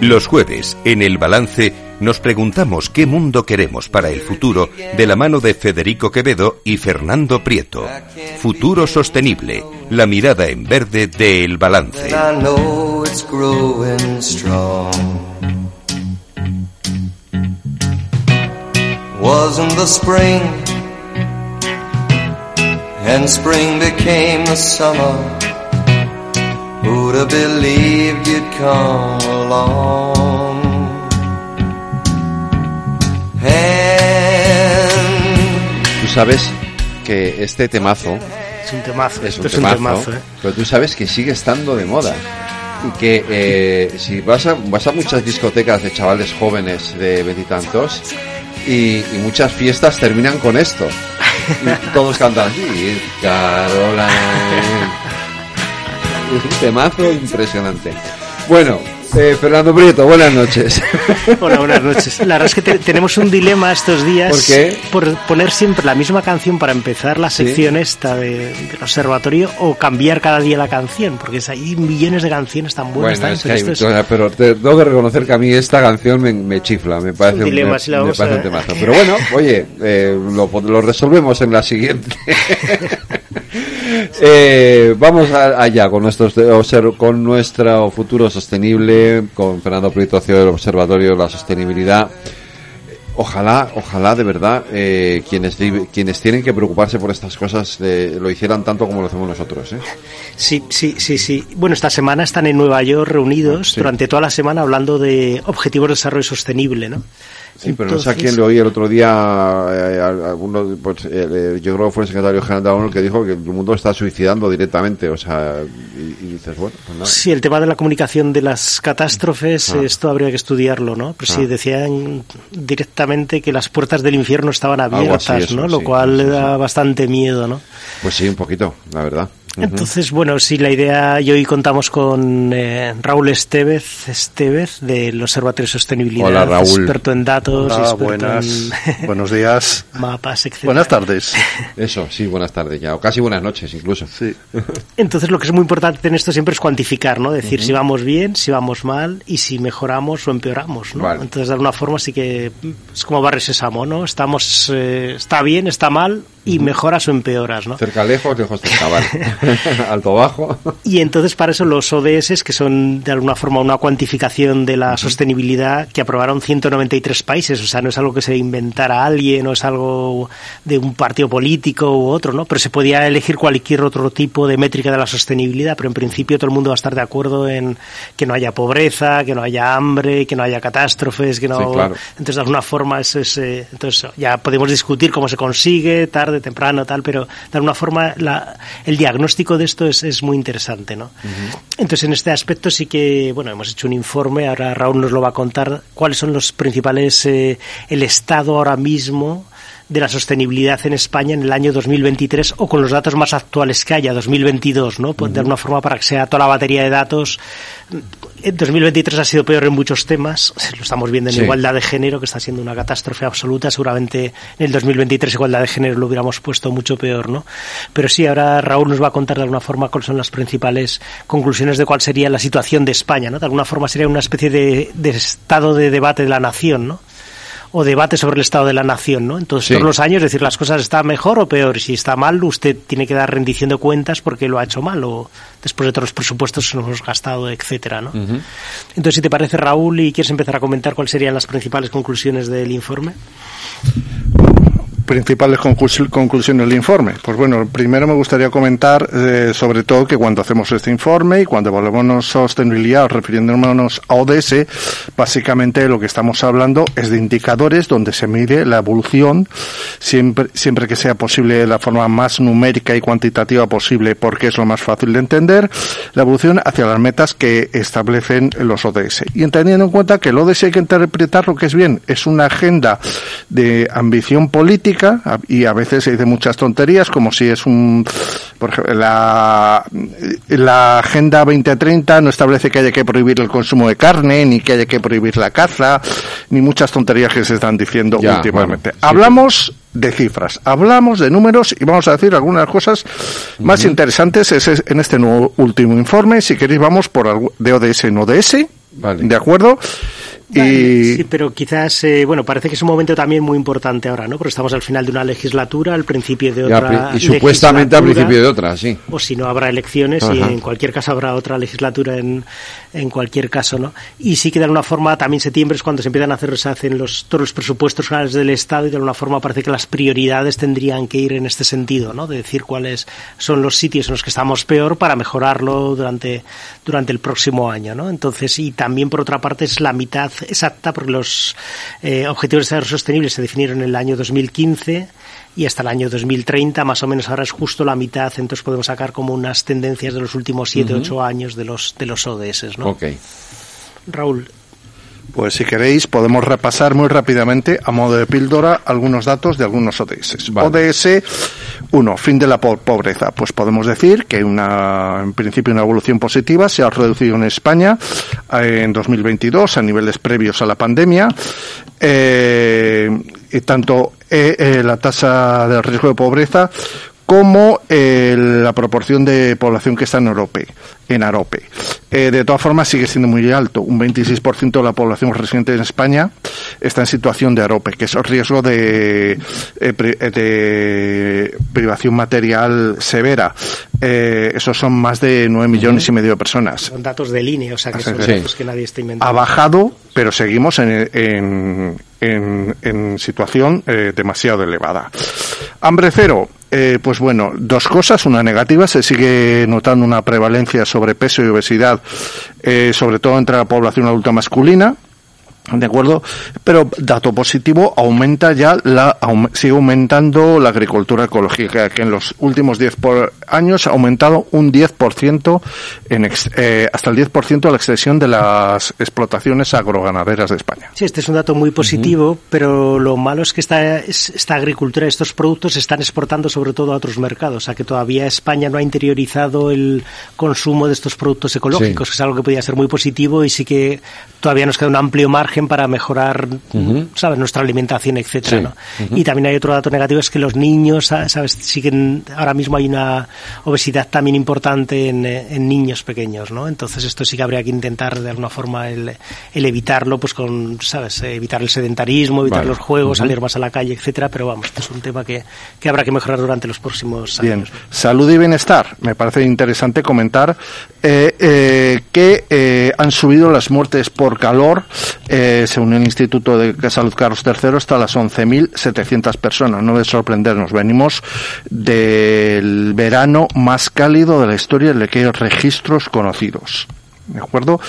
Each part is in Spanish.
Los jueves, en El Balance, nos preguntamos qué mundo queremos para el futuro de la mano de Federico Quevedo y Fernando Prieto. Futuro sostenible, la mirada en verde de El Balance. And spring became summer Who'd have believed you'd come along? Tú sabes que este temazo es un temazo, es un esto temazo, es un temazo, ¿eh? pero tú sabes que sigue estando de moda y que eh, si vas a, vas a muchas discotecas de chavales jóvenes de veintitantos y, y muchas fiestas terminan con esto y todos cantan así Caroline es un temazo impresionante bueno eh, Fernando Prieto, buenas noches. Hola, buenas noches. La verdad es que te- tenemos un dilema estos días ¿Por qué? por poner siempre la misma canción para empezar la sección esta de, del observatorio o cambiar cada día la canción, porque hay millones de canciones tan buenas. Bueno, tan- es que pero hay, es- pero te tengo que reconocer que a mí esta canción me, me chifla, me parece, un dilema, me parece un temazo. Pero bueno, oye, eh, lo, lo resolvemos en la siguiente. Eh, vamos a- allá con nuestros con nuestro futuro sostenible, con Fernando Prieto, CEO del Observatorio de la Sostenibilidad. Ojalá, ojalá de verdad eh, quienes quienes tienen que preocuparse por estas cosas eh, lo hicieran tanto como lo hacemos nosotros. ¿eh? Sí, sí, sí, sí. Bueno, esta semana están en Nueva York reunidos Ah, sí. durante toda la semana hablando de objetivos de desarrollo sostenible, ¿no? Sí, pero no sé a Entonces- quién le oí el otro día, eh, alguno, pues, eh, yo creo que fue el secretario general de la ONU que dijo que el mundo está suicidando directamente, o sea, y, y dices, bueno, pues nada. Sí, el tema de la comunicación de las catástrofes, Ah. esto habría que estudiarlo, ¿no? Pero sí, Ah. decían directamente que las puertas del infierno estaban abiertas, así, eso, ¿no? Lo sí, cual sí, le da bastante miedo, ¿no? Pues sí, un poquito, la verdad. Entonces, bueno, sí, la idea, y hoy contamos con eh, Raúl Estevez, Estevez del Observatorio de Sostenibilidad, Hola, Raúl. experto en datos, Hola, experto buenas, en buenos días, mapas, etc. buenas tardes. Eso, sí, buenas tardes ya, o casi buenas noches incluso. Sí. Entonces, lo que es muy importante en esto siempre es cuantificar, ¿no? Decir si vamos bien, si vamos mal y si mejoramos o empeoramos, ¿no? Vale. Entonces, de alguna forma sí que es como barres sésamo, ¿no? Estamos, eh, está bien, está mal y mejoras o empeoras, ¿no? Cerca lejos, lejos cerca, vale. Alto bajo. Y entonces para eso los ODS, que son de alguna forma una cuantificación de la sostenibilidad que aprobaron 193 países, o sea, no es algo que se inventara alguien o es algo de un partido político u otro, ¿no? Pero se podía elegir cualquier otro tipo de métrica de la sostenibilidad, pero en principio todo el mundo va a estar de acuerdo en que no haya pobreza, que no haya hambre, que no haya catástrofes, que no... Sí, claro. Entonces, de alguna forma, eso es, eh, entonces ya podemos discutir cómo se consigue, tarde, temprano, tal, pero de alguna forma la- el diagnóstico de esto es, es muy interesante, ¿no? Entonces, en este aspecto sí que, bueno, hemos hecho un informe, ahora Raúl nos lo va a contar, cuáles son los principales, eh, el estado ahora mismo de la sostenibilidad en España en el año 2023 o con los datos más actuales que haya, 2022, ¿no? Pues De alguna forma para que sea toda la batería de datos. En 2023 ha sido peor en muchos temas, lo estamos viendo en Sí. igualdad de género, que está siendo una catástrofe absoluta, seguramente en el 2023 igualdad de género lo hubiéramos puesto mucho peor, ¿no? Pero sí, ahora Raúl nos va a contar de alguna forma cuáles son las principales conclusiones de cuál sería la situación de España, ¿no? De alguna forma sería una especie de, de estado de debate de la nación, ¿no? O debate sobre el estado de la nación, ¿no? Entonces, Sí. todos los años decir las cosas están mejor o peor. Si está mal, usted tiene que dar rendición de cuentas porque lo ha hecho mal o después de todos los presupuestos nos hemos gastado, etcétera, ¿no? Entonces, si te parece, Raúl, y quieres empezar a comentar cuáles serían las principales conclusiones del informe. Principales conclus- conclusiones del informe. Pues bueno, primero me gustaría comentar eh, sobre todo que cuando hacemos este informe y cuando evaluamos sostenibilidad refiriéndonos a ODS, básicamente lo que estamos hablando es de indicadores donde se mide la evolución siempre, siempre que sea posible de la forma más numérica y cuantitativa posible porque es lo más fácil de entender, la evolución hacia las metas que establecen los ODS. Y entendiendo en cuenta que el ODS hay que interpretar lo que es bien, es una agenda de ambición política y a veces se dice muchas tonterías como si es un por ejemplo la, la agenda 2030 no establece que haya que prohibir el consumo de carne ni que haya que prohibir la caza ni muchas tonterías que se están diciendo Ya, últimamente bueno, sí, hablamos de cifras, hablamos de números y vamos a decir algunas cosas más interesantes es- es en este nuevo último informe. Si queréis vamos por de ODS en ODS Vale. ¿De acuerdo? Sí, pero quizás, eh, bueno, parece que es un momento también muy importante ahora, ¿no? Porque estamos al final de una legislatura, al principio de otra. y supuestamente al principio de otra, sí. O si no, habrá elecciones y en cualquier caso habrá otra legislatura en, en cualquier caso, ¿no? Y sí que de alguna forma también septiembre es cuando se empiezan a hacer, se hacen los, todos los presupuestos generales del Estado y de alguna forma parece que las prioridades tendrían que ir en este sentido, ¿no? De decir cuáles son los sitios en los que estamos peor para mejorarlo durante, durante el próximo año, ¿no? Entonces, y también por otra parte es la mitad exacta porque los eh, objetivos de desarrollo sostenible se definieron en el año 2015 y hasta el año 2030 más o menos ahora es justo la mitad, entonces podemos sacar como unas tendencias de los últimos 7, 8 años de los de los ODS, ¿no? Ok. Raúl. Pues si queréis podemos repasar muy rápidamente a modo de píldora algunos datos de algunos ODS. ODS 1, fin de la pobreza. Pues podemos decir que una, en principio una evolución positiva se ha reducido en España en 2022 a niveles previos a la pandemia. Eh, y tanto eh, la tasa de riesgo de pobreza como la proporción de población que está en Europa en Arope. Eh, de todas formas, sigue siendo muy alto. Un 26% de la población residente en España está en situación de Arope, que es el riesgo de, eh, de privación material severa. Eh, esos son más de 9 millones y medio de personas. Son datos de línea, o sea que son datos que nadie está inventando. Ha bajado, pero seguimos en, en, en, situación demasiado elevada. Hambre cero. Pues bueno, dos cosas. Una negativa, se sigue notando una prevalencia sobre sobrepeso y obesidad, eh, sobre todo entre la población adulta masculina, ¿De acuerdo? Pero dato positivo, aumenta ya la, sigue aumentando la agricultura ecológica, que en los últimos 10 años ha aumentado un 10% en eh, hasta el 10% de la extensión de las explotaciones agroganaderas de España. Sí, este es un dato muy positivo, pero lo malo es que esta, esta agricultura, estos productos se están exportando sobre todo a otros mercados, o sea que todavía España no ha interiorizado el consumo de estos productos ecológicos, que es algo que podría ser muy positivo y sí que todavía nos queda un amplio margen para mejorar, ¿sabes?, nuestra alimentación, etcétera, Y también hay otro dato negativo, es que los niños, ¿sabes?, siguen, ahora mismo hay una obesidad también importante en, en niños pequeños, ¿no? Entonces esto sí que habría que intentar de alguna forma el, el evitarlo, pues con, ¿sabes?, evitar el sedentarismo, evitar los juegos, salir más a la calle, etcétera, pero vamos, esto es un tema que, que habrá que mejorar durante los próximos años. Bien, salud y bienestar. Me parece interesante comentar eh, eh, que eh, han subido las muertes por calor según el Instituto de Salud Carlos III, hasta las 11.700 personas. No debe sorprendernos. Venimos del verano más cálido de la historia en el que hay registros conocidos. ¿De acuerdo?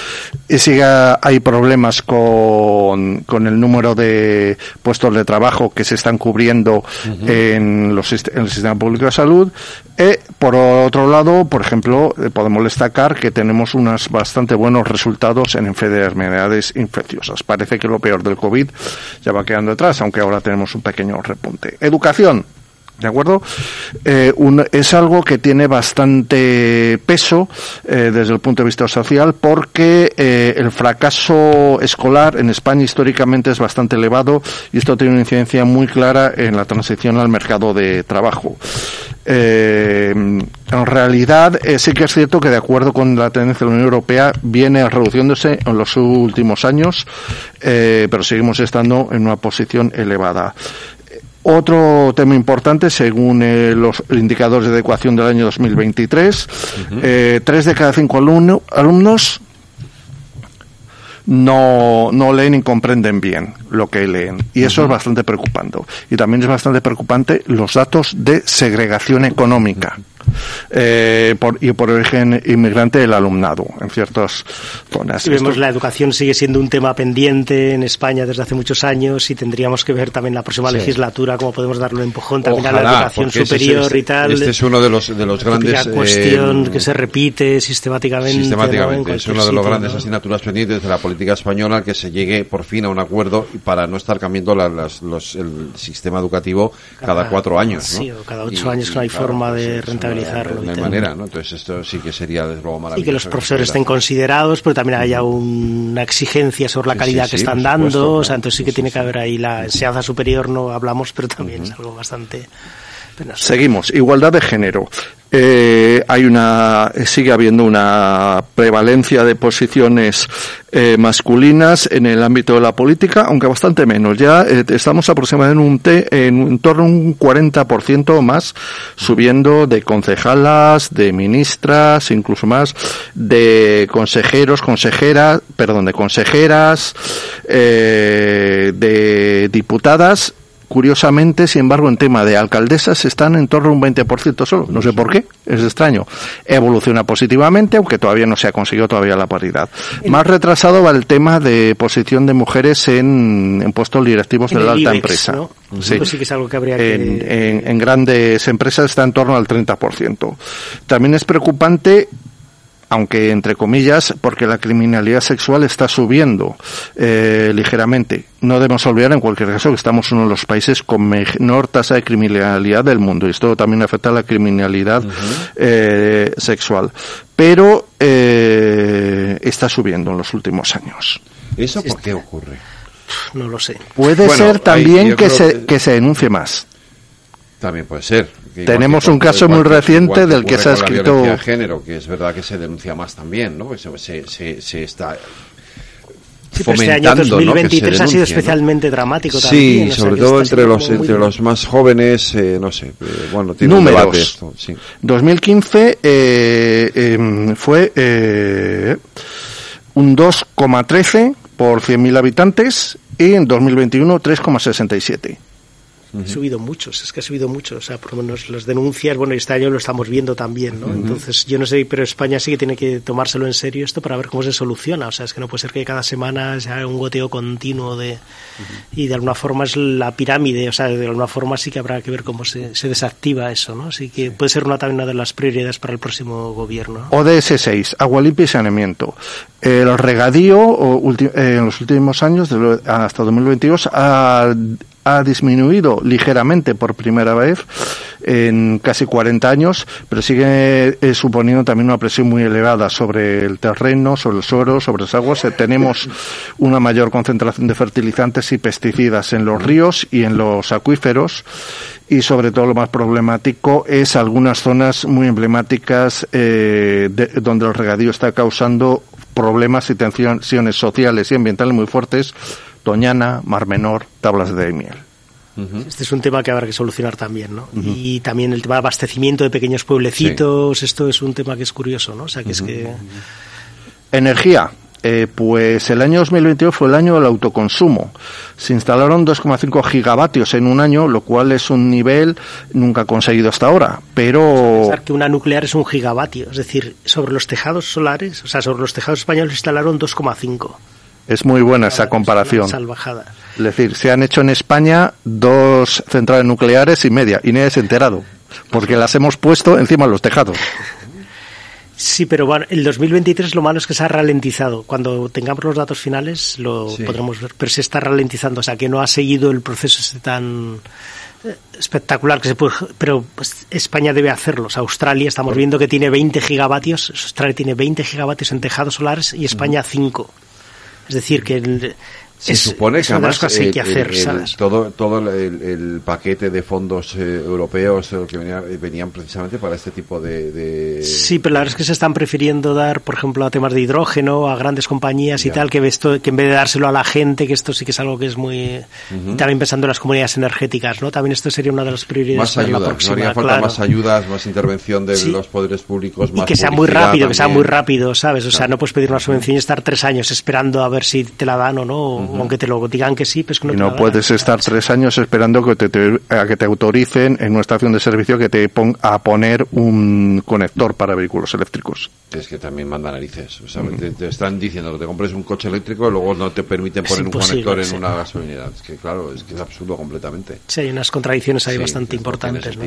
Y sigue hay problemas con, con, el número de puestos de trabajo que se están cubriendo en, los, en el sistema público de salud. Y por otro lado, por ejemplo, eh, podemos destacar que tenemos unos bastante buenos resultados en enfermedades infecciosas. Parece que lo peor del COVID ya va quedando atrás, aunque ahora tenemos un pequeño repunte. Educación. ¿De acuerdo? Eh, es algo que tiene bastante peso eh, desde el punto de vista social porque eh, el fracaso escolar en España históricamente es bastante elevado y esto tiene una incidencia muy clara en la transición al mercado de trabajo. en realidad sí que es cierto que de acuerdo con la tendencia de la Unión Europea viene reduciéndose en los últimos años, pero seguimos estando en una posición elevada. Otro tema importante, según eh, los indicadores de adecuación del año 2023, eh, tres de cada cinco alumnos no, no leen y comprenden bien lo que leen. Y eso es bastante preocupante. Y también es bastante preocupante los datos de segregación económica eh, por, y por origen inmigrante del alumnado en ciertas zonas. Y vemos la educación sigue siendo un tema pendiente en España desde hace muchos años y tendríamos que ver también la próxima legislatura cómo podemos darle un empujón también a la educación superior y tal. Este es uno de los, de los grandes... cuestión eh, que se repite sistemáticamente. Sistemáticamente, es uno de los grandes asignaturas pendientes de la política española que se llegue por fin a un acuerdo para no estar cambiando los, el sistema educativo cada, cuatro años. Sí, o cada ocho años no hay forma de rentabilizar de manera, ¿no? Entonces esto sí que sería desde luego maravilloso. Y que los profesores estén considerados, pero también haya una exigencia sobre la calidad que están dando, o sea, entonces sí que tiene que haber ahí la enseñanza superior, no hablamos, pero también es algo bastante Seguimos. Igualdad de género. Eh, hay una sigue habiendo una prevalencia de posiciones eh, masculinas en el ámbito de la política, aunque bastante menos. Ya eh, estamos aproximadamente en un t en, torno a un 40% más, subiendo de concejalas, de ministras, incluso más, de consejeros, consejeras, perdón, de consejeras, de diputadas Curiosamente, sin embargo, en tema de alcaldesas están en torno a un 20% solo. No sé por qué, es extraño. Evoluciona positivamente, aunque todavía no se ha conseguido todavía la paridad. Más retrasado va el tema de posición de mujeres en, puestos directivos de la alta empresa. Sí. sí que es algo que habría que... En, en grandes empresas está en torno al 30%. También es preocupante aunque entre comillas, porque la criminalidad sexual está subiendo eh, ligeramente. No debemos olvidar en cualquier caso que estamos uno de los países con menor tasa de criminalidad del mundo y esto también afecta a la criminalidad eh, sexual. Pero eh, está subiendo en los últimos años. ¿Eso por qué ocurre? No lo sé. Puede ser también que, se, que se denuncie más. También puede ser. Tenemos un caso muy reciente del que se ha escrito. La género, que es verdad que se denuncia más también, ¿no? Se, se, se, está Sí, pero este año 2023 ha sido especialmente dramático también. Sí, sobre todo entre los entre los más jóvenes, eh, no sé, eh, bueno, tiene Números. un esto, sí. 2015 eh, eh, fue eh, un 2,13 por 100.000 habitantes y en 2021 3,67 ha subido muchos, es que ha subido mucho, o sea, por lo menos las denuncias, bueno, este año lo estamos viendo también, ¿no? Entonces, yo no sé, pero España sí que tiene que tomárselo en serio esto para ver cómo se soluciona, o sea, es que no puede ser que cada semana sea un goteo continuo de... Y de alguna forma es la pirámide, o sea, de alguna forma sí que habrá que ver cómo se, se desactiva eso, ¿no? Así que puede ser una también una de las prioridades para el próximo gobierno. ODS 6, agua limpia y saneamiento. El regadío eh, en los últimos años, hasta 2022, ha ha disminuido ligeramente por primera vez en casi 40 años, pero sigue eh, suponiendo también una presión muy elevada sobre el terreno, sobre el suelo, sobre las aguas. Eh, tenemos una mayor concentración de fertilizantes y pesticidas en los ríos y en los acuíferos y sobre todo lo más problemático es algunas zonas muy emblemáticas eh, donde el regadío está causando problemas y tensiones sociales y ambientales muy fuertes Doñana, Mar Menor, Tablas de Miel. Este es un tema que habrá que solucionar también, ¿no? Y también el tema de abastecimiento de pequeños pueblecitos, esto es un tema que es curioso, ¿no? O sea, que es que... Energía. Eh, pues el año 2022 fue el año del autoconsumo. Se instalaron 2,5 gigavatios en un año, lo cual es un nivel nunca conseguido hasta ahora. Pero. pensar que una nuclear es un gigavatio, es decir, sobre los tejados solares, o sea, sobre los tejados españoles instalaron 2,5. Es muy buena esa comparación. Salvajada. Es decir, se han hecho en España dos centrales nucleares y media, y nadie se ha enterado, porque las hemos puesto encima de los tejados. Sí, pero bueno, el 2023 lo malo es que se ha ralentizado. Cuando tengamos los datos finales lo podremos ver, pero se está ralentizando, o sea que no ha seguido el proceso este tan eh, espectacular que se puede, pero pues, España debe hacerlo. Australia estamos viendo que tiene 20 gigavatios, Australia tiene 20 gigavatios en tejados solares y España 5. Es decir, que el, se supone que además que hacer, todo, todo el, paquete de fondos eh, europeos que venían, precisamente para este tipo de, Sí, pero la verdad es que se están prefiriendo dar, por ejemplo, a temas de hidrógeno, a grandes compañías y tal, que, esto, que en vez de dárselo a la gente, que esto sí que es algo que es muy... También pensando en las comunidades energéticas, ¿no? También esto sería una de las prioridades más para ayudas, la próxima. No haría falta más ayudas, más intervención de los poderes públicos, más Y que sea muy rápido, que sea muy rápido, ¿sabes? O sea, no puedes pedir una subvención y estar tres años esperando a ver si te la dan o no, aunque te lo digan que sí, pues que no, y no puedes estar tres años esperando que te, a que te autoricen en una estación de servicio que te ponga a poner un conector para vehículos eléctricos. Es que también manda narices. O sea, te, están diciendo que te compres un coche eléctrico y luego no te permiten poner un conector en una gasolinera. Es que, claro, es que es absurdo completamente. Sí, hay unas contradicciones ahí bastante importantes.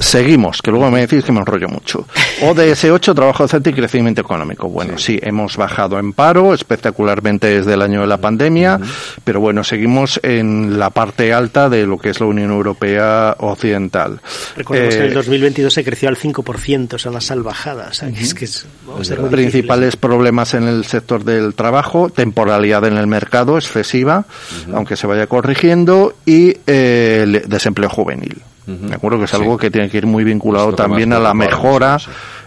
Seguimos, que luego me decís que me enrollo mucho. ODS 8, trabajo decente y crecimiento económico. Bueno, sí. hemos bajado en paro espectacularmente desde el año de la pandemia, pero bueno, seguimos en la parte alta de lo que es la Unión Europea Occidental. Recordemos que en el 2022 eh, se creció al 5%, son las salvajadas. es que principales problemas en el sector del trabajo, temporalidad en el mercado excesiva, aunque se vaya corrigiendo, y eh, el desempleo juvenil. De acuerdo que es algo que tiene que ir muy vinculado también a la mejora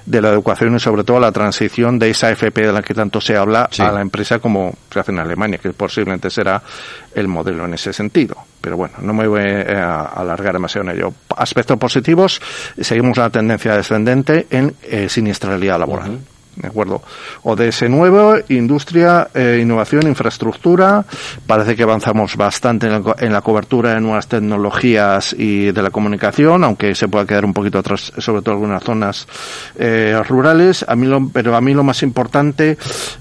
de la educación y sobre todo la transición de esa FP de la que tanto se habla a la empresa como se hace en Alemania, que posiblemente será el modelo en ese sentido. Pero bueno, no me voy a alargar demasiado en ello. Aspectos positivos, seguimos la tendencia descendente en eh, siniestralidad laboral. ¿De acuerdo? ODS nuevo, industria, eh, innovación, infraestructura. Parece que avanzamos bastante en la, cobertura de nuevas tecnologías y de la comunicación, aunque se pueda quedar un poquito atrás, sobre todo en algunas zonas eh, rurales. A mí lo, pero a mí lo más importante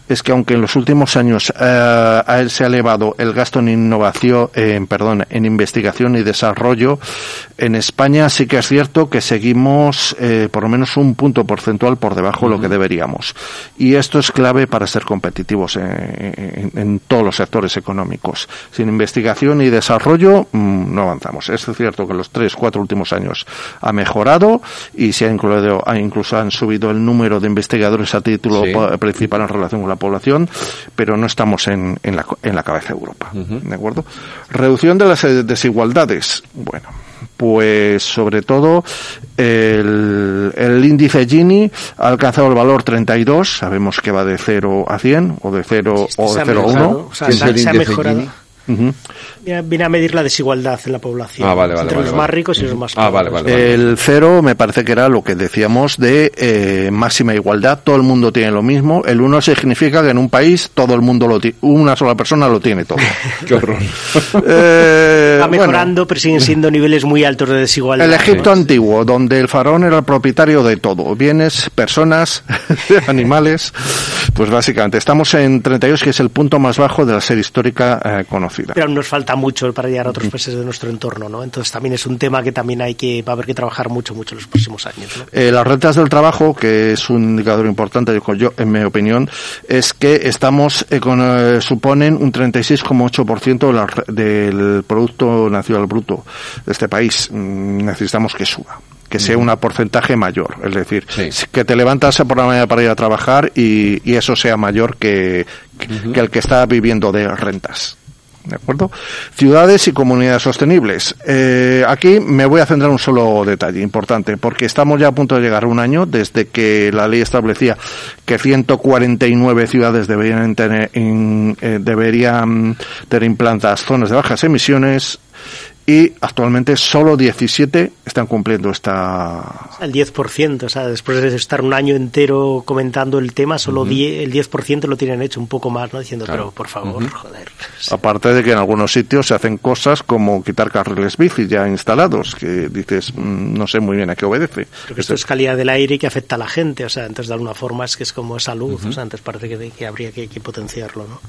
es que aunque en los últimos años eh, a él se ha elevado el gasto en innovación, en, perdón, en investigación y desarrollo, en España sí que es cierto que seguimos por lo menos un punto porcentual por debajo de lo que deberíamos. Y esto es clave para ser competitivos en, todos los sectores económicos. Sin investigación y desarrollo mm, no avanzamos. Es cierto que los tres, cuatro últimos años ha mejorado y se ha incluido, incluso han subido el número de investigadores a título principal en relación con la población, pero no estamos en, la, en la cabeza de Europa. ¿De acuerdo? Reducción de las desigualdades. Bueno, pues sobre todo el, el, índice Gini ha alcanzado el valor 32, sabemos que va de 0 a 100 o de 0 o de 0 a 1. O sea, se, ha mejorado. Viene a medir la desigualdad en la población ah, entre los más ricos y los más ah, pobres. el cero me parece que era lo que decíamos de eh, máxima igualdad, todo el mundo tiene lo mismo. El uno significa que en un país todo el mundo lo tiene, una sola persona lo tiene todo. Qué horror. Eh, Va mejorando, pero siguen siendo niveles muy altos de desigualdad. El Egipto antiguo, donde el faraón era el propietario de todo, bienes, personas, animales, pues básicamente estamos en 32, que es el punto más bajo de la serie histórica eh, conocida. Pero nos falta mucho para llegar a otros países de nuestro entorno, ¿no? Entonces también es un tema que también hay que, va a haber que trabajar mucho, mucho en los próximos años. Eh, las rentas del trabajo, que es un indicador importante, yo, en mi opinión, es que estamos, eh, con, eh, suponen un 36,8% del Producto Nacional Bruto de este país. Mm, necesitamos que suba que sea un porcentaje mayor. Es decir, que te levantas por la mañana para ir a trabajar y, eso sea mayor que, que, el que está viviendo de rentas. ¿De acuerdo? Ciudades y comunidades sostenibles. Eh, aquí me voy a centrar un solo detalle importante, porque estamos ya a punto de llegar a un año desde que la ley establecía que 149 ciudades deberían tener, eh, deberían tener implantadas zonas de bajas emisiones y actualmente solo 17 están cumpliendo esta... El 10%, o sea, después de estar un año entero comentando el tema, solo el 10% lo tienen hecho un poco más, ¿no? Diciendo, pero por favor, joder. Aparte de que en algunos sitios se hacen cosas como quitar carriles bici ya instalados, que dices, mm, no sé muy bien a qué obedece. Porque esto es calidad del aire que afecta a la gente, o sea, entonces de alguna forma es que es como salud, o sea, antes parece que, que habría que, que potenciarlo, ¿no?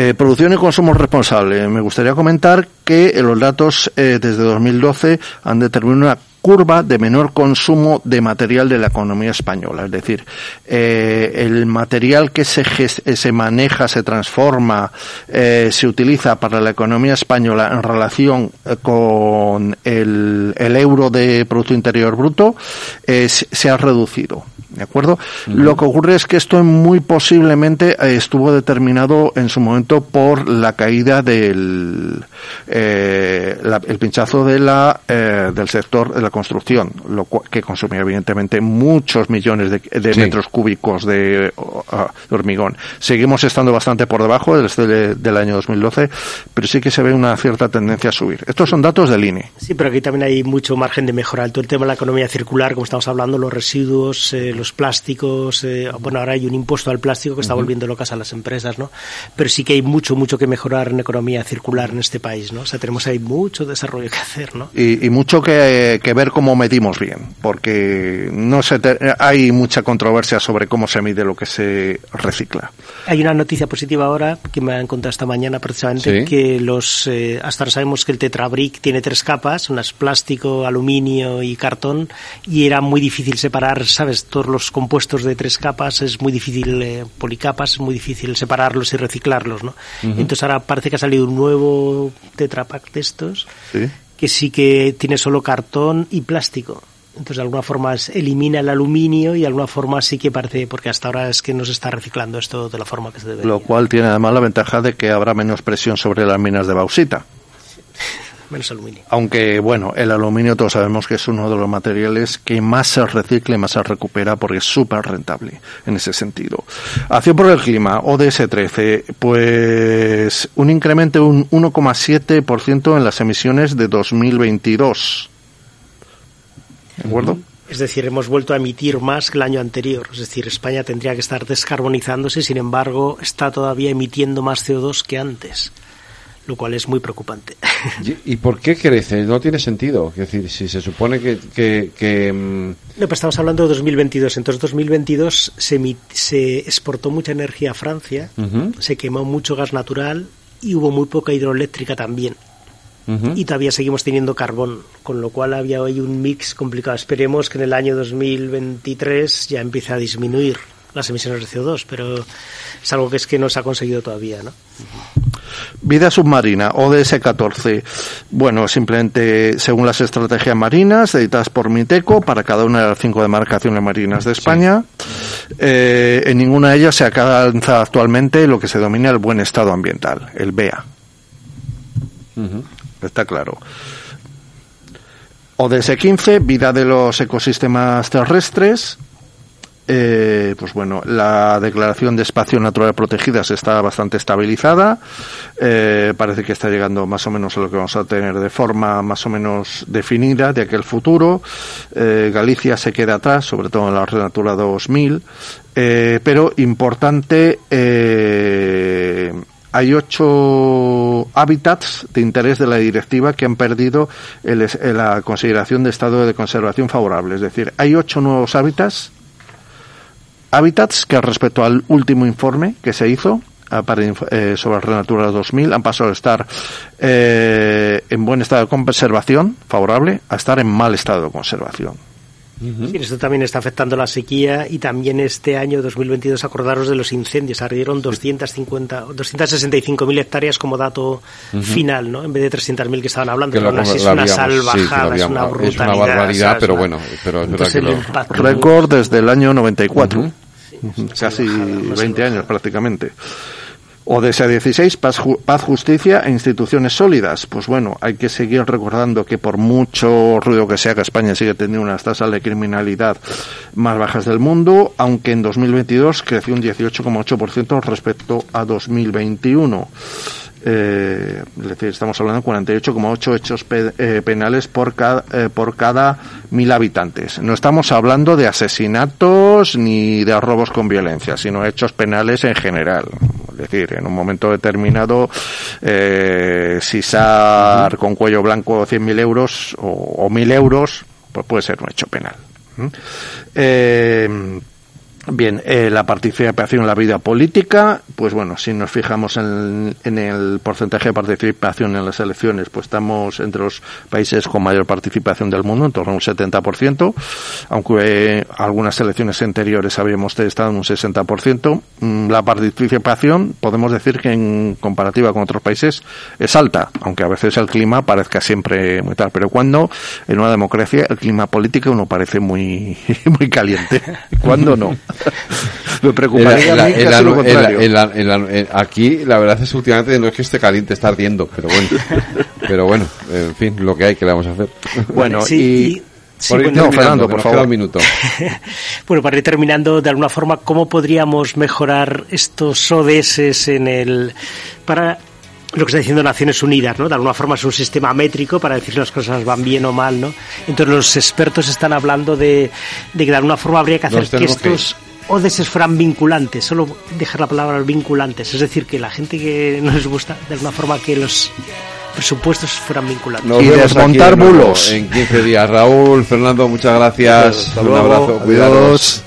Eh, producción y consumo responsable. Me gustaría comentar que los datos eh, desde 2012 han determinado una curva de menor consumo de material de la economía española. Es decir, eh, el material que se, se maneja, se transforma, se utiliza para la economía española en relación con el, euro de Producto Interior Bruto se ha reducido. ¿De acuerdo? Lo que ocurre es que esto muy posiblemente eh, estuvo determinado en su momento por la caída del eh, el pinchazo de la, eh, del sector de la construcción, lo que consumía evidentemente muchos millones de, metros cúbicos de, hormigón. Seguimos estando bastante por debajo desde del año 2012, pero sí que se ve una cierta tendencia a subir. Estos son datos del INE. Sí, pero aquí también hay mucho margen de mejora. Todo el tema de la economía circular, como estamos hablando, los residuos, los plásticos, eh, bueno, ahora hay un impuesto al plástico que está volviendo locas a las empresas, ¿no? Pero sí que hay mucho, mucho que mejorar en economía circular en este país, ¿no? O sea, tenemos ahí mucho desarrollo que hacer, ¿no? Y, mucho que, ver cómo medimos bien, porque no se hay mucha controversia sobre cómo se mide lo que se recicla. Hay una noticia positiva ahora que me han contado esta mañana precisamente que los eh, hasta ahora sabemos que el tetrabric tiene tres capas, unas plástico, aluminio y cartón y era muy difícil separar, sabes, todos los compuestos de tres capas es muy difícil, eh, policapas, es muy difícil separarlos y reciclarlos, ¿no? Entonces ahora parece que ha salido un nuevo tetrapack de estos que sí que tiene solo cartón y plástico. Entonces, de alguna forma elimina el aluminio y de alguna forma sí que parece, porque hasta ahora es que no se está reciclando esto de la forma que se debe. Lo cual tiene además la ventaja de que habrá menos presión sobre las minas de bauxita. menos aluminio. Aunque, bueno, el aluminio todos sabemos que es uno de los materiales que más se recicla y más se recupera porque es súper rentable en ese sentido. Acción por el clima, ODS 13, pues un incremento de un 1,7% en las emisiones de 2022. ¿De acuerdo? Es decir, hemos vuelto a emitir más que el año anterior. Es decir, España tendría que estar descarbonizándose, sin embargo, está todavía emitiendo más CO2 que antes lo cual es muy preocupante. ¿Y por qué crece? No tiene sentido. Es decir, si se supone que... que, mm, No, pues estamos hablando de 2022. Entonces, 2022 se, se exportó mucha energía a Francia, se quemó mucho gas natural y hubo muy poca hidroeléctrica también. Y todavía seguimos teniendo carbón, con lo cual había hoy un mix complicado. Esperemos que en el año 2023 ya empiece a disminuir las emisiones de CO2, pero es algo que es que no se ha conseguido todavía, ¿no? Vida submarina, ODS-14. Bueno, simplemente según las estrategias marinas editadas por MITECO para cada una de las cinco demarcaciones marinas de España, eh, en ninguna de ellas se alcanza actualmente lo que se domina el buen estado ambiental, el BEA. Está claro. ODS-15, vida de los ecosistemas terrestres. Eh, pues bueno, la declaración de espacios naturales protegidas está bastante estabilizada. Eh, parece que está llegando más o menos a lo que vamos a tener de forma más o menos definida de aquel futuro. Eh, Galicia se queda atrás, sobre todo en la Red Natura 2000. pero importante, hay ocho hábitats de interés de la directiva que han perdido la consideración de estado de conservación favorable. Es decir, hay ocho nuevos hábitats hábitats que respecto al último informe que se hizo ah, eh, sobre la Natura 2000 han pasado de estar eh, en buen estado de conservación, favorable, a estar en mal estado de conservación. Esto también está afectando la sequía y también este año 2022 acordaros de los incendios, ardieron 250, 265.000 hectáreas como dato final, ¿no? En vez de 300.000 que estaban hablando, que es una salvajada, es una brutalidad. Es una barbaridad, pero bueno, pero es verdad que lo... Récord desde el año 94 casi 20 años prácticamente. O de ese 16, paz, paz, justicia e instituciones sólidas. Pues bueno, hay que seguir recordando que por mucho ruido que sea que España sigue teniendo unas tasas de criminalidad más bajas del mundo, aunque en 2022 creció un 18,8% respecto a 2021 eh, es decir, estamos hablando de 48,8 hechos eh, penales por cada, eh, por cada mil habitantes. No estamos hablando de asesinatos ni de robos con violencia, sino hechos penales en general. Es decir, en un momento determinado, eh, si sar con cuello blanco 100.000 euros o, o 1.000 euros, pues puede ser un hecho penal. ¿Mm? Bien, eh, la participación en la vida política, pues bueno, si nos fijamos en, el porcentaje de participación en las elecciones, pues estamos entre los países con mayor participación del mundo, en torno a un 70%, aunque eh, algunas elecciones anteriores habíamos estado en un 60%. Mm, la participación, podemos decir que en comparativa con otros países, es alta, aunque a veces el clima parezca siempre muy tal, pero cuando en una democracia el clima político uno parece muy, muy caliente, cuando no. Me preocuparía Aquí la verdad es que últimamente no es que esté caliente, está ardiendo, pero bueno. pero bueno, en fin, lo que hay que le vamos a hacer. Bueno, y... Fernando, por favor. Un minuto. bueno, para ir terminando, de alguna forma, ¿cómo podríamos mejorar estos ODS en el para lo que está diciendo Naciones Unidas, ¿no? De alguna forma es un sistema métrico para decir si las cosas van bien o mal, ¿no? Entonces los expertos están hablando de, de que de alguna forma habría que hacer que estos ODS fueran vinculantes, solo dejar la palabra vinculantes, es decir, que la gente que no les gusta, de alguna forma que los presupuestos fueran vinculantes. y desmontar bulos. En 15 días. Raúl, Fernando, muchas gracias. Un abrazo, cuidados.